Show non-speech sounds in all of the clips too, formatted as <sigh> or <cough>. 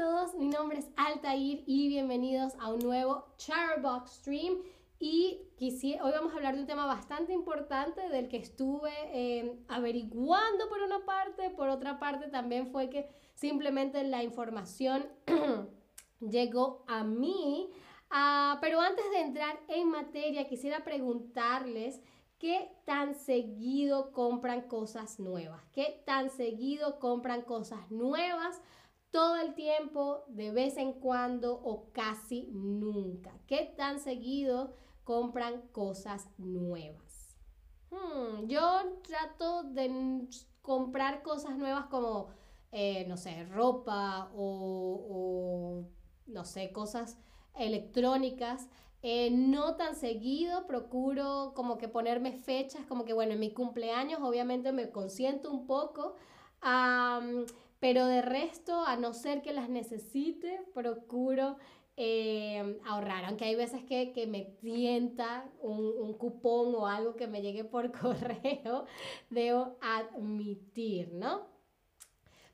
todos, mi nombre es Altair y bienvenidos a un nuevo Charbox Stream. Y hoy vamos a hablar de un tema bastante importante del que estuve eh, averiguando por una parte, por otra parte también fue que simplemente la información <clears throat> llegó a mí. Ah, pero antes de entrar en materia, quisiera preguntarles qué tan seguido compran cosas nuevas, qué tan seguido compran cosas nuevas todo el tiempo, de vez en cuando o casi nunca? ¿Qué tan seguido compran cosas nuevas? Hmm, yo trato de comprar cosas nuevas como, eh, no sé, ropa o, no sé, cosas electrónicas. Eh, no tan seguido, procuro como que ponerme fechas, como que bueno, en mi cumpleaños obviamente me consiento un poco, pero de resto, a no ser que las necesite, procuro eh, ahorrar. Aunque hay veces que, me tienta un, cupón o algo que me llegue por <laughs> correo, debo admitir, ¿no?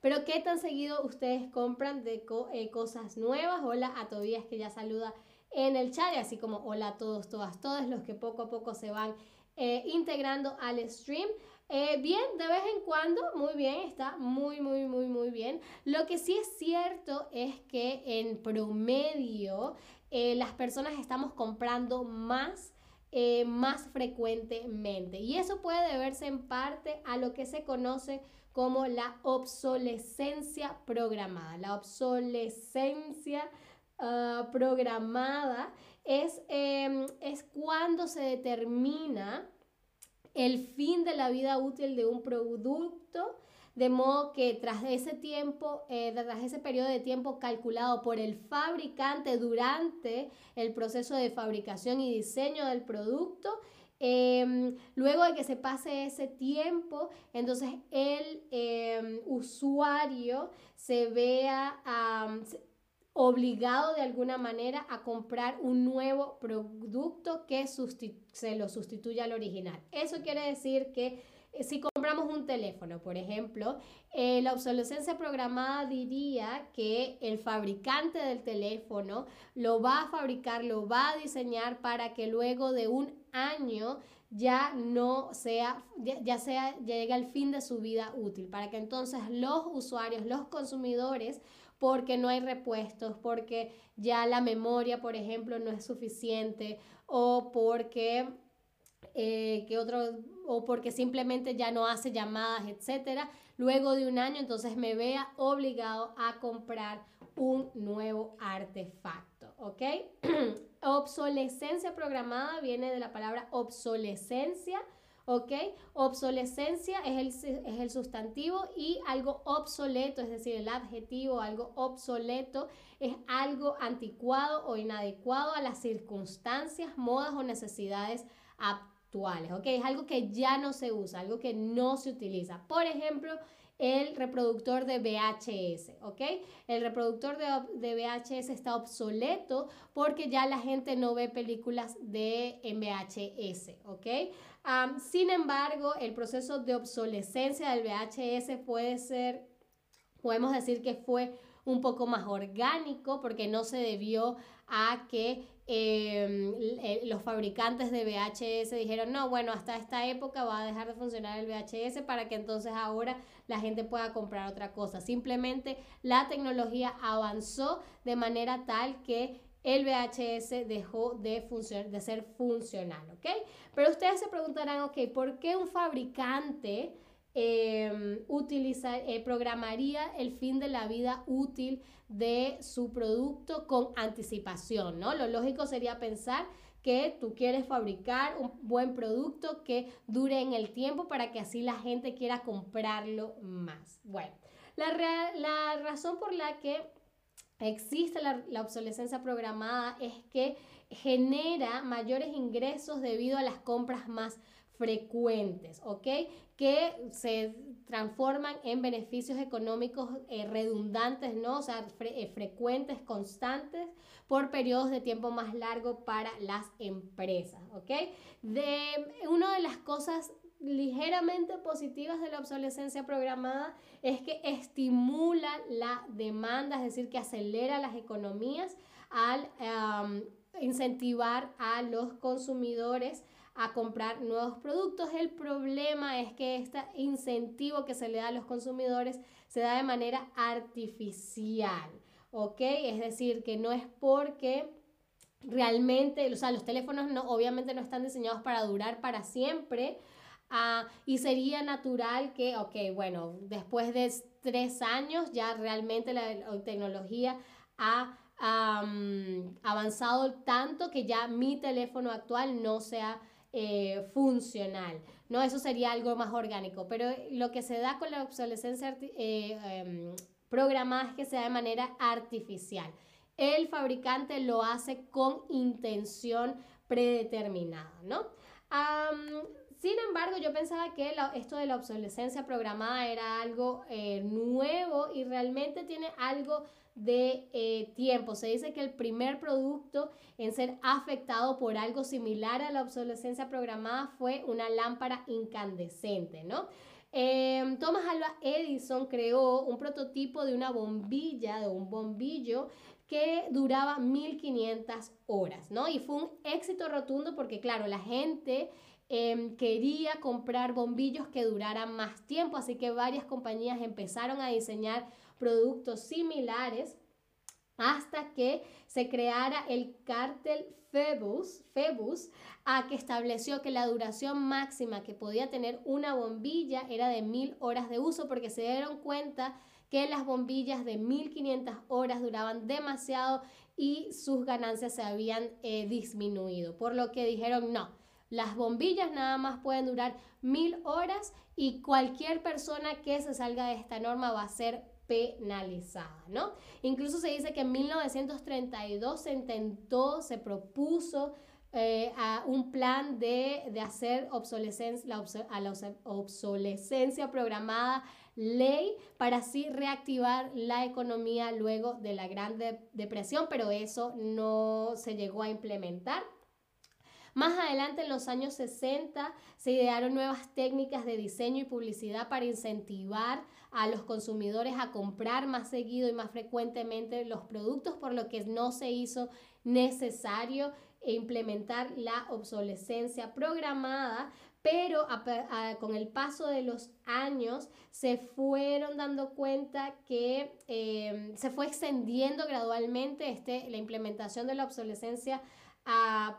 Pero ¿qué tan seguido ustedes compran de eh, cosas nuevas? Hola a Tobías que ya saluda en el chat, así como hola a todos, todas, todos los que poco a poco se van eh, integrando al stream. Eh, bien, de vez en cuando, muy bien, está muy, muy, muy, muy bien. Lo que sí es cierto es que en promedio eh, las personas estamos comprando más. Eh, más frecuentemente y eso puede deberse en parte a lo que se conoce como la obsolescencia programada. La obsolescencia ah, programada es, em, es cuando se determina el fin de la vida útil de un producto, de modo que tras ese tiempo, eh, tras ese periodo de tiempo calculado por el fabricante durante el proceso de fabricación y diseño del producto, em, luego de que se pase ese tiempo, entonces el em, usuario se vea, obligado de alguna manera a comprar un nuevo producto que se lo sustituya al original. Eso quiere decir que eh, si compramos un teléfono, por ejemplo, eh, la obsolescencia programada diría que el fabricante del teléfono lo va a fabricar, lo va a diseñar para que luego de un año ya no sea, ya, sea, ya llegue al fin de su vida útil, para que entonces los usuarios, los consumidores porque no hay repuestos, porque ya la memoria, por ejemplo, no es suficiente o porque eh, otro o porque simplemente ya no hace llamadas, etcétera. Luego de un año, entonces me vea obligado a comprar un nuevo artefacto, ¿ok? <clears throat> obsolescencia programada viene de la palabra obsolescencia ¿ok? Obsolescencia es el, es el sustantivo y algo obsoleto, es decir, el adjetivo, algo obsoleto, es algo anticuado o inadecuado a las circunstancias, modas o necesidades actuales, ¿ok? Es algo que ya no se usa, algo que no se utiliza. Por ejemplo, el reproductor de VHS, ¿ok? El reproductor de, de, VHS está obsoleto porque ya la gente no ve películas de en VHS, ¿ok? Sin embargo, el proceso de obsolescencia del VHS puede ser, podemos decir que fue un poco más orgánico porque no se debió a que em, los fabricantes de VHS dijeron, no, bueno, hasta esta época va a dejar de funcionar el VHS para que entonces ahora la gente pueda comprar otra cosa. Simplemente la tecnología avanzó de manera tal que el VHS dejó de, de ser funcional, ¿ok? Pero ustedes se preguntarán, ok, ¿por qué un fabricante em, eh, programaría el fin de la vida útil de su producto con anticipación, ¿no? Lo lógico sería pensar que tú quieres fabricar un buen producto que dure en el tiempo para que así la gente quiera comprarlo más. Bueno, la, la razón por la que existe la, obsolescencia programada es que genera mayores ingresos debido a las compras más frecuentes, ¿ok? Que se transforman en beneficios económicos eh, redundantes, ¿no? O sea, eh, frecuentes, constantes, por periodos de tiempo más largo para las empresas, ¿ok? De, una de las cosas ligeramente positivas de la obsolescencia programada es que estimula la demanda, es decir, que acelera las economías al incentivar a los consumidores a comprar nuevos productos. El problema es que este incentivo que se le da a los consumidores se da de manera artificial, ¿ok? Es decir, que no es porque realmente, o sea, los teléfonos no, obviamente no están diseñados para durar para siempre. Ah, y sería natural que, ok, bueno, después de tres años ya realmente la tecnología ha avanzado tanto que ya mi teléfono actual no sea eh, funcional. ¿no? Eso sería algo más orgánico, pero lo que se da con la obsolescencia eh, em, programada es que se da de manera artificial. El fabricante lo hace con intención predeterminada, ¿no? Sin embargo, yo pensaba que esto de la obsolescencia programada era algo eh, nuevo y realmente tiene algo de eh, tiempo. Se dice que el primer producto en ser afectado por algo similar a la obsolescencia programada fue una lámpara incandescente, ¿no? Em, Thomas Alva Edison creó un prototipo de una bombilla, de un bombillo que duraba 1500 horas, ¿no? Y fue un éxito rotundo porque, claro, la gente em, quería comprar bombillos que duraran más tiempo, así que varias compañías empezaron a diseñar productos similares hasta que se creara el cártel Phoebus, Phoebus a que estableció que la duración máxima que podía tener una bombilla era de mil horas de uso porque se dieron cuenta que las bombillas de 1500 horas duraban demasiado y sus ganancias se habían eh, disminuido. Por lo que dijeron, no, las bombillas nada más pueden durar mil horas y cualquier persona que se salga de esta norma va a ser penalizada, ¿no? Incluso se dice que en 1932 se intentó, se propuso eh, un plan de, hacer obsolescencia, a la obsolescencia programada ley para así reactivar la economía luego de la Gran Depresión, pero eso no se llegó a implementar. Más adelante, en los años 60, se idearon nuevas técnicas de diseño y publicidad para incentivar a los consumidores a comprar más seguido y más frecuentemente los productos, por lo que no se hizo necesario implementar la obsolescencia programada, pero con el paso de los años se fueron dando cuenta que eh, se fue extendiendo gradualmente este, la implementación de la obsolescencia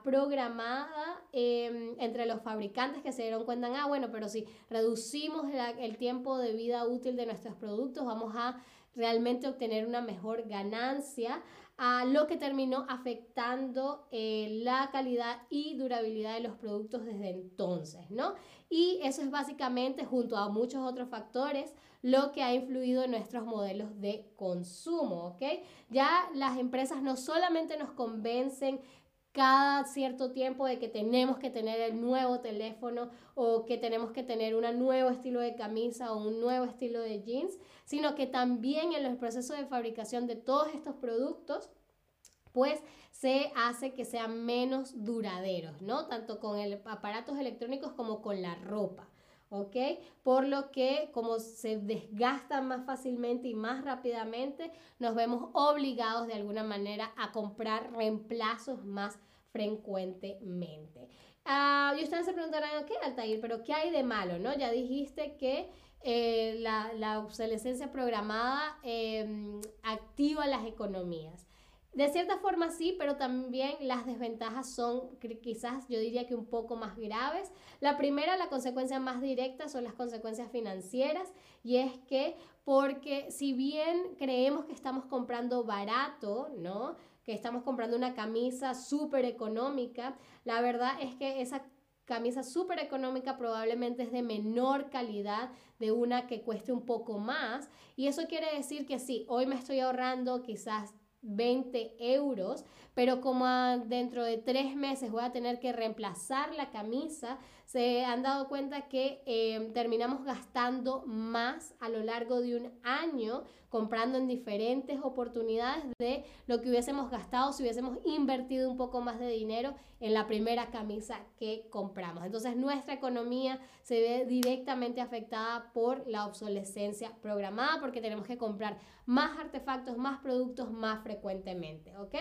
programada em, entre los fabricantes que se dieron cuenta, ah, bueno, pero si reducimos el tiempo de vida útil de nuestros productos, vamos a realmente obtener una mejor ganancia, a lo que terminó afectando eh, la calidad y durabilidad de los productos desde entonces, ¿no? Y eso es básicamente, junto a muchos otros factores, lo que ha influido en nuestros modelos de consumo, ¿ok? Ya las empresas no solamente nos convencen cada cierto tiempo de que tenemos que tener el nuevo teléfono o que tenemos que tener un nuevo estilo de camisa o un nuevo estilo de jeans, sino que también en los procesos de fabricación de todos estos productos, pues se hace que sean menos duraderos, ¿no? Tanto con el, aparatos electrónicos como con la ropa. ¿Ok? Por lo que como se desgastan más fácilmente y más rápidamente, nos vemos obligados de alguna manera a comprar reemplazos más frecuentemente. Ah, y ustedes se preguntarán, ok, Altair, pero ¿qué hay de malo? ¿no? Ya dijiste que eh, la, la, obsolescencia programada em, activa las economías. De cierta forma sí, pero también las desventajas son quizás yo diría que un poco más graves. La primera, la consecuencia más directa son las consecuencias financieras y es que porque si bien creemos que estamos comprando barato, ¿no? Que estamos comprando una camisa súper económica, la verdad es que esa camisa súper económica probablemente es de menor calidad de una que cueste un poco más. Y eso quiere decir que sí, hoy me estoy ahorrando quizás 20 euros, pero como dentro de tres meses voy a tener que reemplazar la camisa, se han dado cuenta que em, terminamos gastando más a lo largo de un año comprando en diferentes oportunidades de lo que hubiésemos gastado si hubiésemos invertido un poco más de dinero en la primera camisa que compramos. Entonces nuestra economía se ve directamente afectada por la obsolescencia programada porque tenemos que comprar más artefactos, más productos más frecuentemente, ¿ok?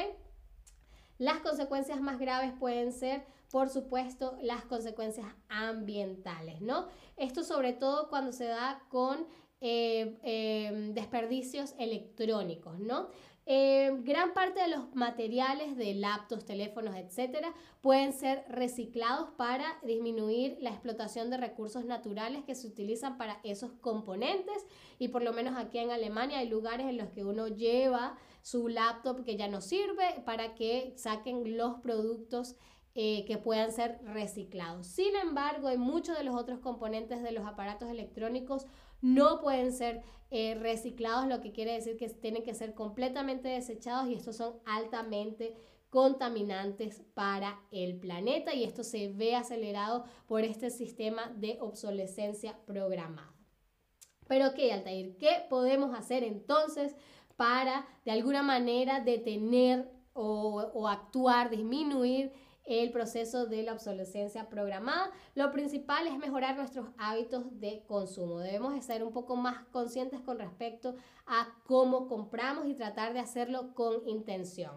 Las consecuencias más graves pueden ser, por supuesto, las consecuencias ambientales, ¿no? Esto sobre todo cuando se da con eh, eh, desperdicios electrónicos, ¿no? Eh, gran parte de los materiales de laptops, teléfonos, etcétera, pueden ser reciclados para disminuir la explotación de recursos naturales que se utilizan para esos componentes. Y por lo menos aquí en Alemania hay lugares en los que uno lleva su laptop que ya no sirve para que saquen los productos eh, que puedan ser reciclados. Sin embargo, hay muchos de los otros componentes de los aparatos electrónicos no pueden ser eh, reciclados, lo que quiere decir que tienen que ser completamente desechados y estos son altamente contaminantes para el planeta y esto se ve acelerado por este sistema de obsolescencia programada. Pero ¿qué, Altair? ¿Qué podemos hacer entonces para de alguna manera detener o actuar, disminuir el proceso de la obsolescencia programada. Lo principal es mejorar nuestros hábitos de consumo. Debemos ser un poco más conscientes con respecto a cómo compramos y tratar de hacerlo con intención.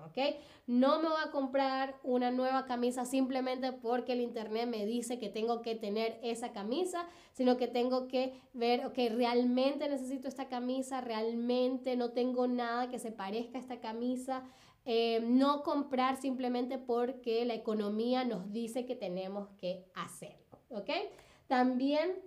No me voy a comprar una nueva camisa simplemente porque el internet me dice que tengo que tener esa camisa, sino que tengo que ver, ok, realmente necesito esta camisa, realmente no tengo nada que se parezca a esta camisa. Eh, no comprar simplemente porque la economía nos dice que tenemos que hacerlo, ¿ok? También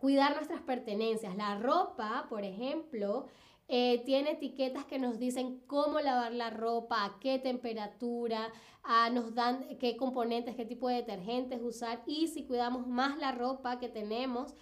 cuidar nuestras pertenencias. La ropa, por ejemplo, eh, tiene etiquetas que nos dicen cómo lavar la ropa, a qué temperatura, nos dan qué componentes, qué tipo de detergentes usar y si cuidamos más la ropa que tenemos,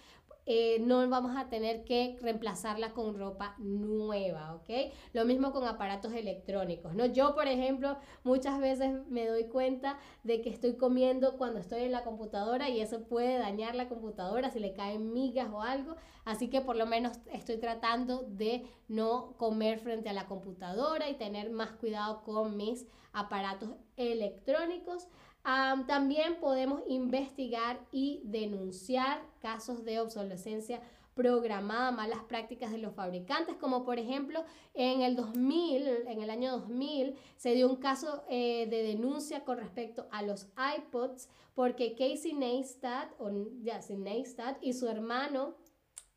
eh, no vamos a tener que reemplazarla con ropa nueva, ¿ok? Lo mismo con aparatos electrónicos, ¿no? Yo, por ejemplo, muchas veces me doy cuenta de que estoy comiendo cuando estoy en la computadora y eso puede dañar la computadora si le caen migas o algo, así que por lo menos estoy tratando de no comer frente a la computadora y tener más cuidado con mis aparatos electrónicos también podemos investigar y denunciar casos de obsolescencia programada, malas prácticas de los fabricantes, como por ejemplo en el 2000, en el año 2000, se dio un caso eh, de denuncia con respecto a los iPods porque Casey Neistat, o, Neistat y su hermano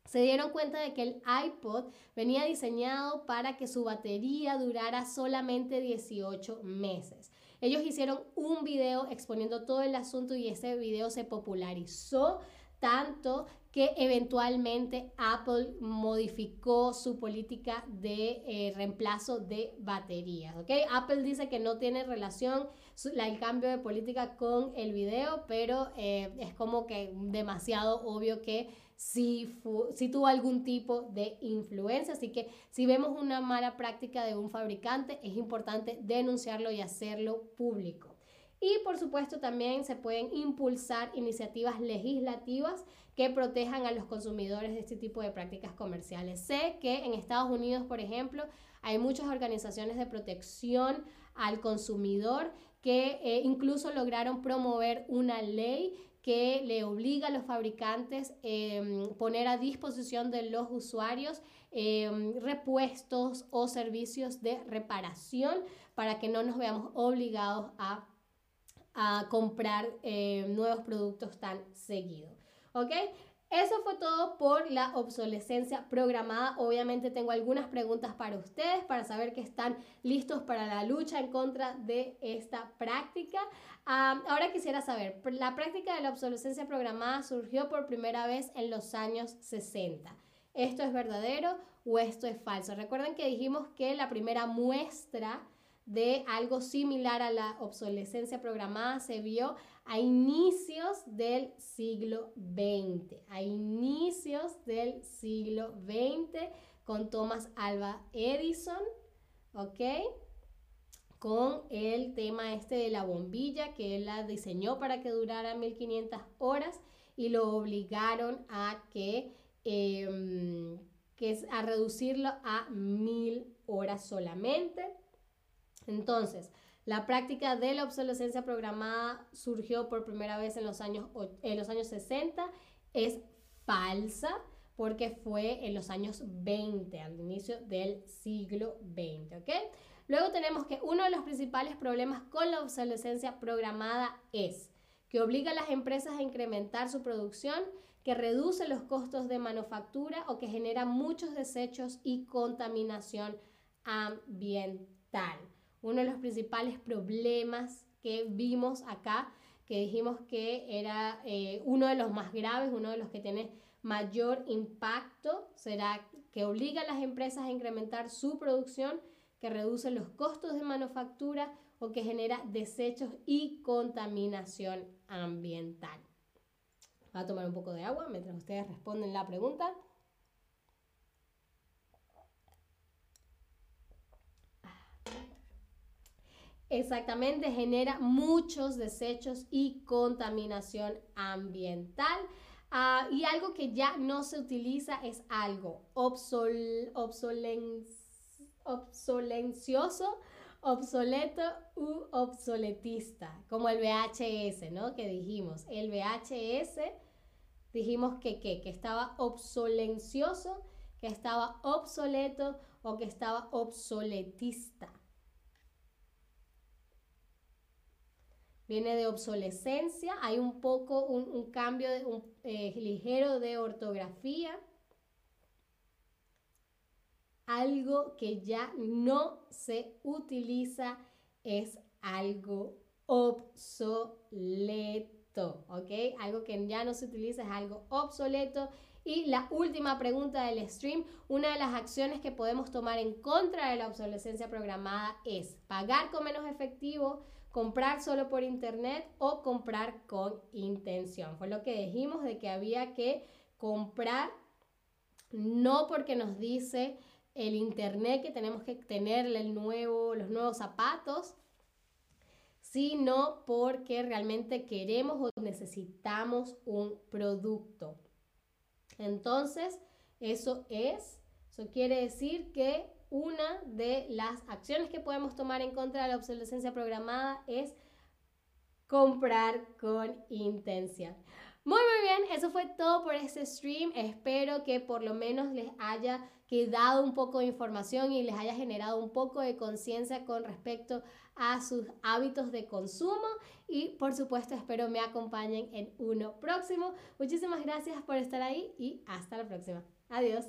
se dieron cuenta de que el iPod venía diseñado para que su batería durara solamente 18 meses. Ellos hicieron un video exponiendo todo el asunto y ese video se popularizó tanto que eventualmente Apple modificó su política de eh, reemplazo de baterías. Apple dice que no tiene relación el cambio de política con el video, pero eh, es como que demasiado obvio que si, si tuvo algún tipo de influencia. Así que si vemos una mala práctica de un fabricante, es importante denunciarlo y hacerlo público. Y por supuesto también se pueden impulsar iniciativas legislativas que protejan a los consumidores de este tipo de prácticas comerciales. Sé que en Estados Unidos, por ejemplo, hay muchas organizaciones de protección al consumidor que eh, incluso lograron promover una ley que le obliga a los fabricantes eh, poner a disposición de los usuarios em, repuestos o servicios de reparación para que no nos veamos obligados a, comprar em, nuevos productos tan seguido. ¿Ok? Eso fue todo por la obsolescencia programada. Obviamente tengo algunas preguntas para ustedes para saber que están listos para la lucha en contra de esta práctica. ahora quisiera saber, la práctica de la obsolescencia programada surgió por primera vez en los años 60. ¿Esto es verdadero o esto es falso? Recuerden que dijimos que la primera muestra de algo similar a la obsolescencia programada se vio a inicios del siglo XX, a inicios del siglo XX con Thomas Alva Edison, ¿ok? con el tema este de la bombilla que él la diseñó para que durara 1500 horas y lo obligaron a que, em, que es a reducirlo a 1000 horas solamente. Entonces, la práctica de la obsolescencia programada surgió por primera vez en los años, en los años 60. Es falsa porque fue en los años 20, al inicio del siglo XX, ¿ok? Luego tenemos que uno de los principales problemas con la obsolescencia programada es que obliga a las empresas a incrementar su producción, que reduce los costos de manufactura o que genera muchos desechos y contaminación ambiental. Uno de los principales problemas que vimos acá, que dijimos que era eh, uno de los más graves, uno de los que tiene mayor impacto, será que obliga a las empresas a incrementar su producción, que reduce los costos de manufactura o que genera desechos y contaminación ambiental. Voy a tomar un poco de agua mientras ustedes responden la pregunta. Exactamente, genera muchos desechos y contaminación ambiental. Ah, y algo que ya no se utiliza es algo obsol, obsolencioso, obsoleto u obsoletista, como el VHS, ¿no? Que dijimos, el VHS, dijimos que, que estaba obsolencioso, que estaba obsoleto o que estaba obsoletista. Viene de obsolescencia, hay un poco, un, cambio eh, ligero de ortografía algo que ya no se utiliza es algo obsoleto, ¿ok? Algo que ya no se utiliza es algo obsoleto. Y la última pregunta del stream, una de las acciones que podemos tomar en contra de la obsolescencia programada es pagar con menos efectivo, comprar solo por internet o comprar con intención. Fue lo que dijimos de que había que comprar no porque nos dice el internet que tenemos que tenerle el nuevo, los nuevos zapatos, sino porque realmente queremos o necesitamos un producto. Entonces, eso es, eso quiere decir que una de las acciones que podemos tomar en contra de la obsolescencia programada es comprar con intención. Muy, muy bien, eso fue todo por este stream. Espero que por lo menos les haya quedado un poco de información y les haya generado un poco de conciencia con respecto a sus hábitos de consumo. Y por supuesto, espero me acompañen en uno próximo. Muchísimas gracias por estar ahí y hasta la próxima. Adiós.